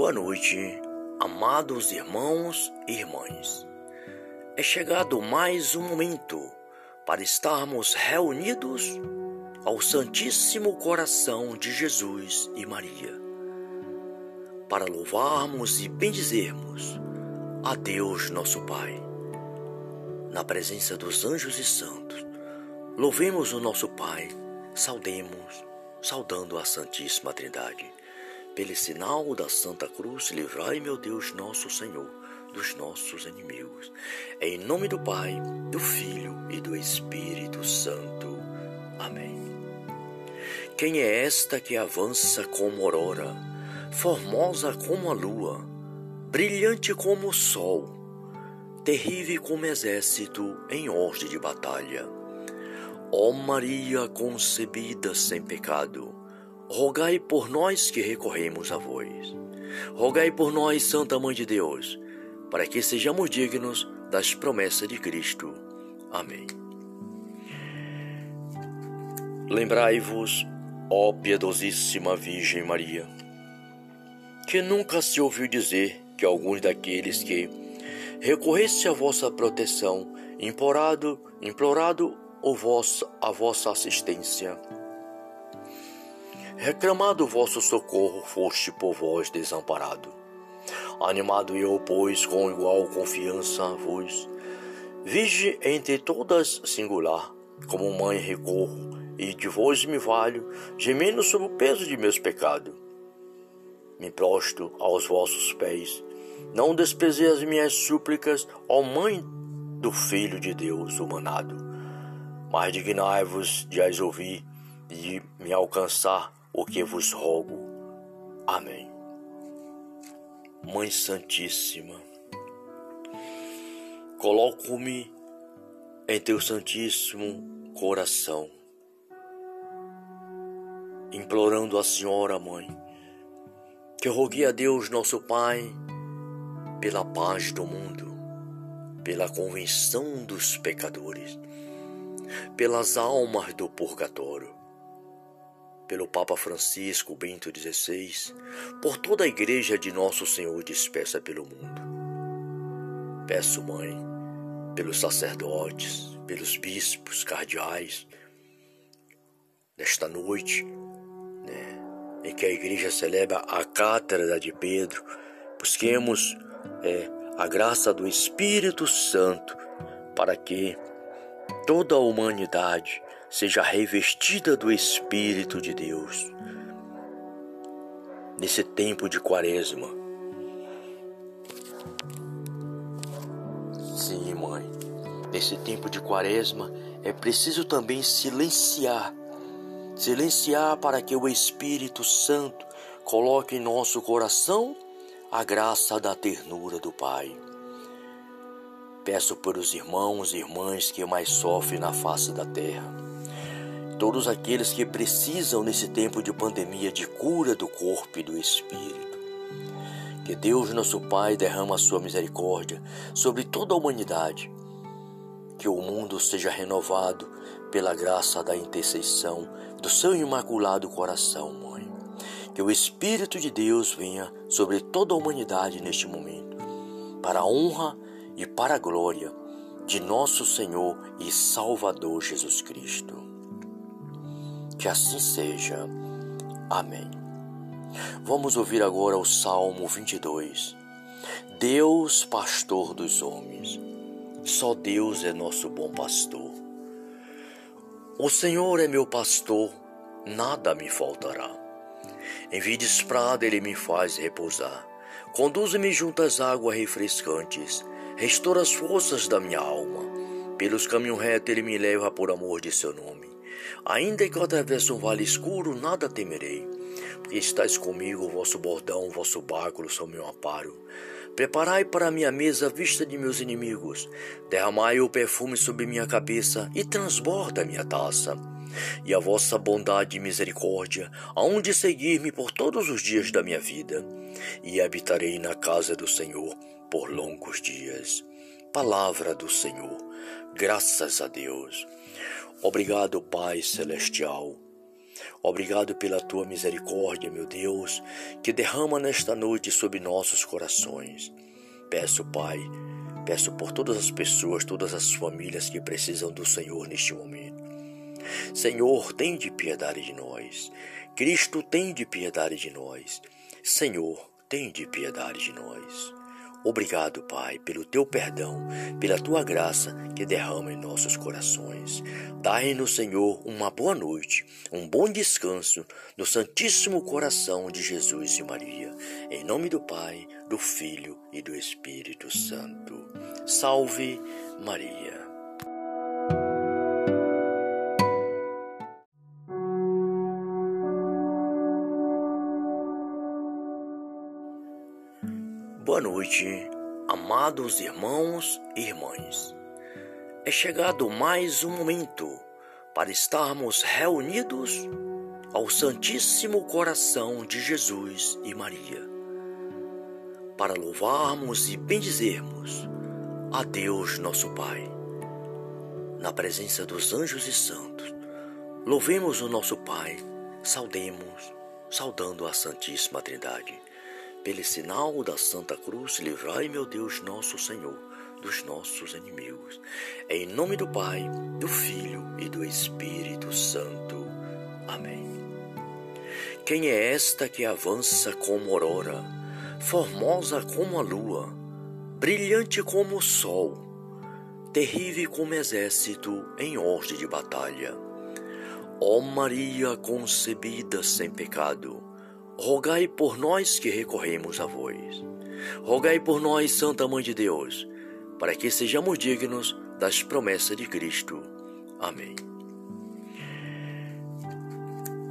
Boa noite, amados irmãos e irmãs. É chegado mais um momento para estarmos reunidos ao Santíssimo Coração de Jesus e Maria, para louvarmos e bendizermos a Deus nosso Pai. Na presença dos anjos e santos, louvemos o nosso Pai, saudemos, saudando a Santíssima Trindade. Pelo sinal da Santa Cruz, livrai, meu Deus, nosso Senhor, dos nossos inimigos. Em nome do Pai, do Filho e do Espírito Santo. Amém. Quem é esta que avança como aurora, formosa como a lua, brilhante como o sol, terrível como exército em ordem de batalha? Ó Maria concebida sem pecado, rogai por nós que recorremos a vós. Rogai por nós, Santa Mãe de Deus, para que sejamos dignos das promessas de Cristo. Amém. Lembrai-vos, ó piedosíssima Virgem Maria, que nunca se ouviu dizer que alguns daqueles que recorresse à vossa proteção, implorado, implorado a vossa assistência, reclamado vosso socorro, foste por vós desamparado. Animado eu, pois, com igual confiança vos, vige entre todas singular, como mãe recorro, e de vós me valho, gemendo sob o peso de meus pecados. Me prosto aos vossos pés, não desprezei as minhas súplicas, ó Mãe do Filho de Deus humanado, mas dignai-vos de as ouvir e de me alcançar o que vos rogo. Amém. Mãe Santíssima, coloco-me em teu Santíssimo coração, implorando a Senhora, Mãe, que rogue a Deus, nosso Pai, pela paz do mundo, pela convenção dos pecadores, pelas almas do purgatório, pelo Papa Francisco Bento XVI, por toda a Igreja de Nosso Senhor dispersa pelo mundo. Peço, Mãe, pelos sacerdotes, pelos bispos, cardeais, nesta noite, né, em que a Igreja celebra a Cátedra de Pedro, busquemos é a graça do Espírito Santo para que toda a humanidade seja revestida do Espírito de Deus. Nesse tempo de quaresma. Sim, mãe. Nesse tempo de quaresma é preciso também silenciar silenciar para que o Espírito Santo coloque em nosso coração a graça da ternura do Pai. Peço pelos irmãos e irmãs que mais sofrem na face da terra, todos aqueles que precisam nesse tempo de pandemia de cura do corpo e do espírito. Que Deus, nosso Pai, derrama a sua misericórdia sobre toda a humanidade. Que o mundo seja renovado pela graça da intercessão do seu imaculado coração, Mãe que o Espírito de Deus venha sobre toda a humanidade neste momento, para a honra e para a glória de nosso Senhor e Salvador Jesus Cristo. Que assim seja. Amém. Vamos ouvir agora o Salmo 22. Deus, pastor dos homens. Só Deus é nosso bom pastor. O Senhor é meu pastor, nada me faltará. Em vides prada ele me faz repousar. Conduz-me junto às águas refrescantes. Restaura as forças da minha alma. Pelos caminhos retos ele me leva por amor de seu nome. Ainda que eu atravesse um vale escuro, nada temerei. Porque estás comigo, o vosso bordão, o vosso báculo são meu amparo. Preparai para minha mesa a vista de meus inimigos. Derramai o perfume sobre minha cabeça e transborda minha taça e a vossa bondade e misericórdia hão de seguir-me por todos os dias da minha vida, e habitarei na casa do Senhor por longos dias. Palavra do Senhor, graças a Deus. Obrigado, Pai Celestial, Obrigado pela tua misericórdia, meu Deus, que derrama nesta noite sobre nossos corações. Peço, Pai, peço por todas as pessoas, todas as famílias que precisam do Senhor neste momento. Senhor, tem de piedade de nós. Cristo, tem de piedade de nós. Senhor, tem de piedade de nós. Obrigado, Pai, pelo teu perdão, pela tua graça que derrama em nossos corações. Dai-nos, Senhor, uma boa noite, um bom descanso no Santíssimo Coração de Jesus e Maria. Em nome do Pai, do Filho e do Espírito Santo. Salve Maria. Boa noite, amados irmãos e irmãs. É chegado mais um momento para estarmos reunidos ao Santíssimo Coração de Jesus e Maria, para louvarmos e bendizermos a Deus nosso Pai. Na presença dos anjos e santos, louvemos o nosso Pai, saudemos, saudando a Santíssima Trindade pelo sinal da Santa Cruz, livrai, meu Deus, nosso Senhor, dos nossos inimigos. Em nome do Pai, do Filho e do Espírito Santo. Amém. Quem é esta que avança como aurora, formosa como a lua, brilhante como o sol, terrível como exército em ordem de batalha? Ó Maria concebida sem pecado, rogai por nós que recorremos a vós. Rogai por nós, Santa Mãe de Deus, para que sejamos dignos das promessas de Cristo. Amém.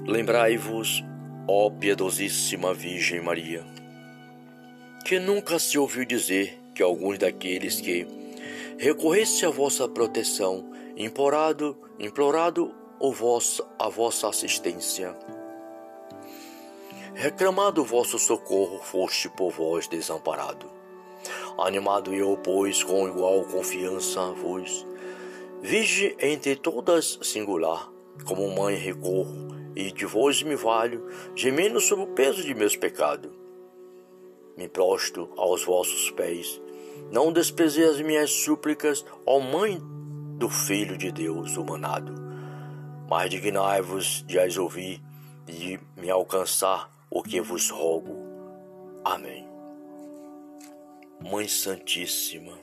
Lembrai-vos, ó piedosíssima Virgem Maria, que nunca se ouviu dizer que alguns daqueles que recorresse à vossa proteção, implorado, implorado o vosso, a vossa assistência, Reclamado vosso socorro, foste por vós desamparado. Animado eu, pois, com igual confiança vos, vige entre todas singular, como mãe recorro, e de vós me valho, gemendo sob o peso de meus pecados. Me prosto aos vossos pés, não desprezei as minhas súplicas, ó Mãe do Filho de Deus humanado, mas dignai-vos de as ouvir e de me alcançar o que vos rogo. Amém. Mãe Santíssima,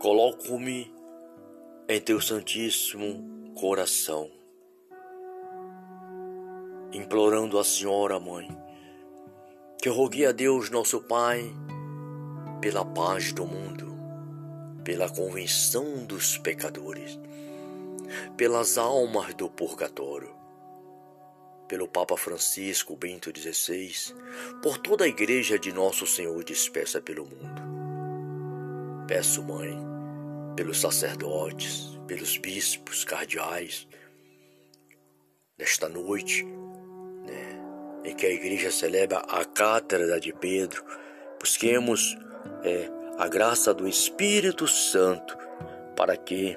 coloco-me em teu Santíssimo coração, implorando a Senhora, Mãe, que rogue a Deus, nosso Pai, pela paz do mundo, pela convenção dos pecadores, pelas almas do purgatório pelo Papa Francisco Bento XVI, por toda a Igreja de Nosso Senhor dispersa pelo mundo. Peço, Mãe, pelos sacerdotes, pelos bispos, cardeais, nesta noite, né, em que a Igreja celebra a Cátedra de Pedro, busquemos é, a graça do Espírito Santo para que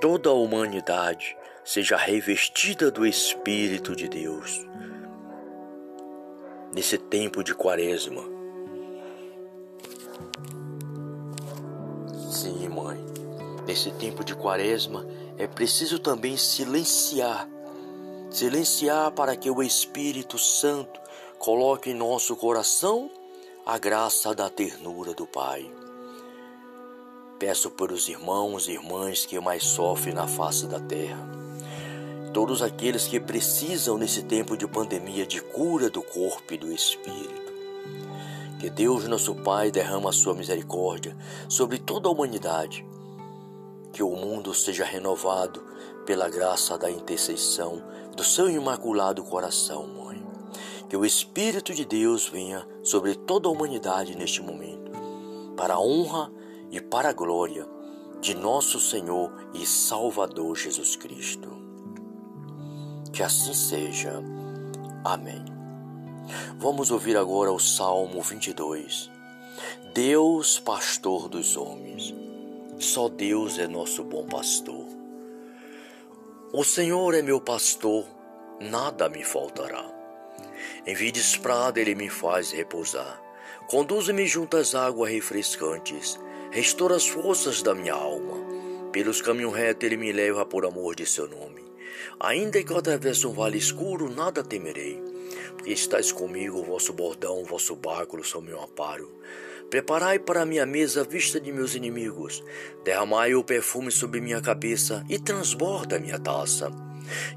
toda a humanidade seja revestida do Espírito de Deus. Nesse tempo de quaresma. Sim, mãe. Nesse tempo de quaresma é preciso também silenciar silenciar para que o Espírito Santo coloque em nosso coração a graça da ternura do Pai. Peço pelos irmãos e irmãs que mais sofrem na face da terra todos aqueles que precisam nesse tempo de pandemia de cura do corpo e do espírito. Que Deus, nosso Pai, derrama a sua misericórdia sobre toda a humanidade. Que o mundo seja renovado pela graça da intercessão do seu imaculado coração, Mãe. Que o Espírito de Deus venha sobre toda a humanidade neste momento, para a honra e para a glória de nosso Senhor e Salvador Jesus Cristo. Que assim seja. Amém. Vamos ouvir agora o Salmo 22. Deus, pastor dos homens. Só Deus é nosso bom pastor. O Senhor é meu pastor, nada me faltará. Em vides prada ele me faz repousar. Conduz-me junto às águas refrescantes, restaura as forças da minha alma. Pelos caminhos retos ele me leva por amor de seu nome. Ainda que eu atravesse um vale escuro, nada temerei, porque estás comigo, o vosso bordão, o vosso báculo são meu amparo. Preparai para minha mesa a vista de meus inimigos, derramai o perfume sobre minha cabeça e transborda minha taça.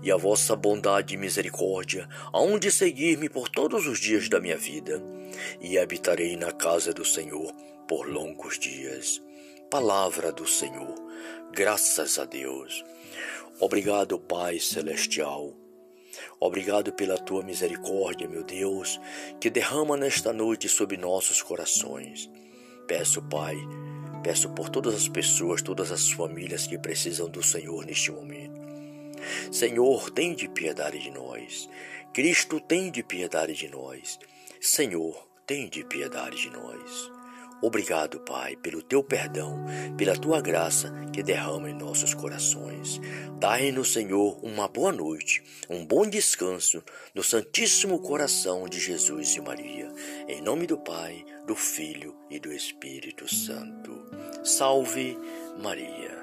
E a vossa bondade e misericórdia hão de seguir-me por todos os dias da minha vida, e habitarei na casa do Senhor por longos dias. Palavra do Senhor, graças a Deus. Obrigado, Pai Celestial Obrigado pela tua misericórdia, meu Deus, que derrama nesta noite sobre nossos corações. Peço, Pai, peço por todas as pessoas, todas as famílias que precisam do Senhor neste momento. Senhor, tem de piedade de nós. Cristo, tem de piedade de nós. Senhor, tem de piedade de nós. Obrigado, Pai, pelo teu perdão, pela tua graça que derrama em nossos corações. Dai-nos, Senhor, uma boa noite, um bom descanso no Santíssimo Coração de Jesus e Maria. Em nome do Pai, do Filho e do Espírito Santo. Salve Maria.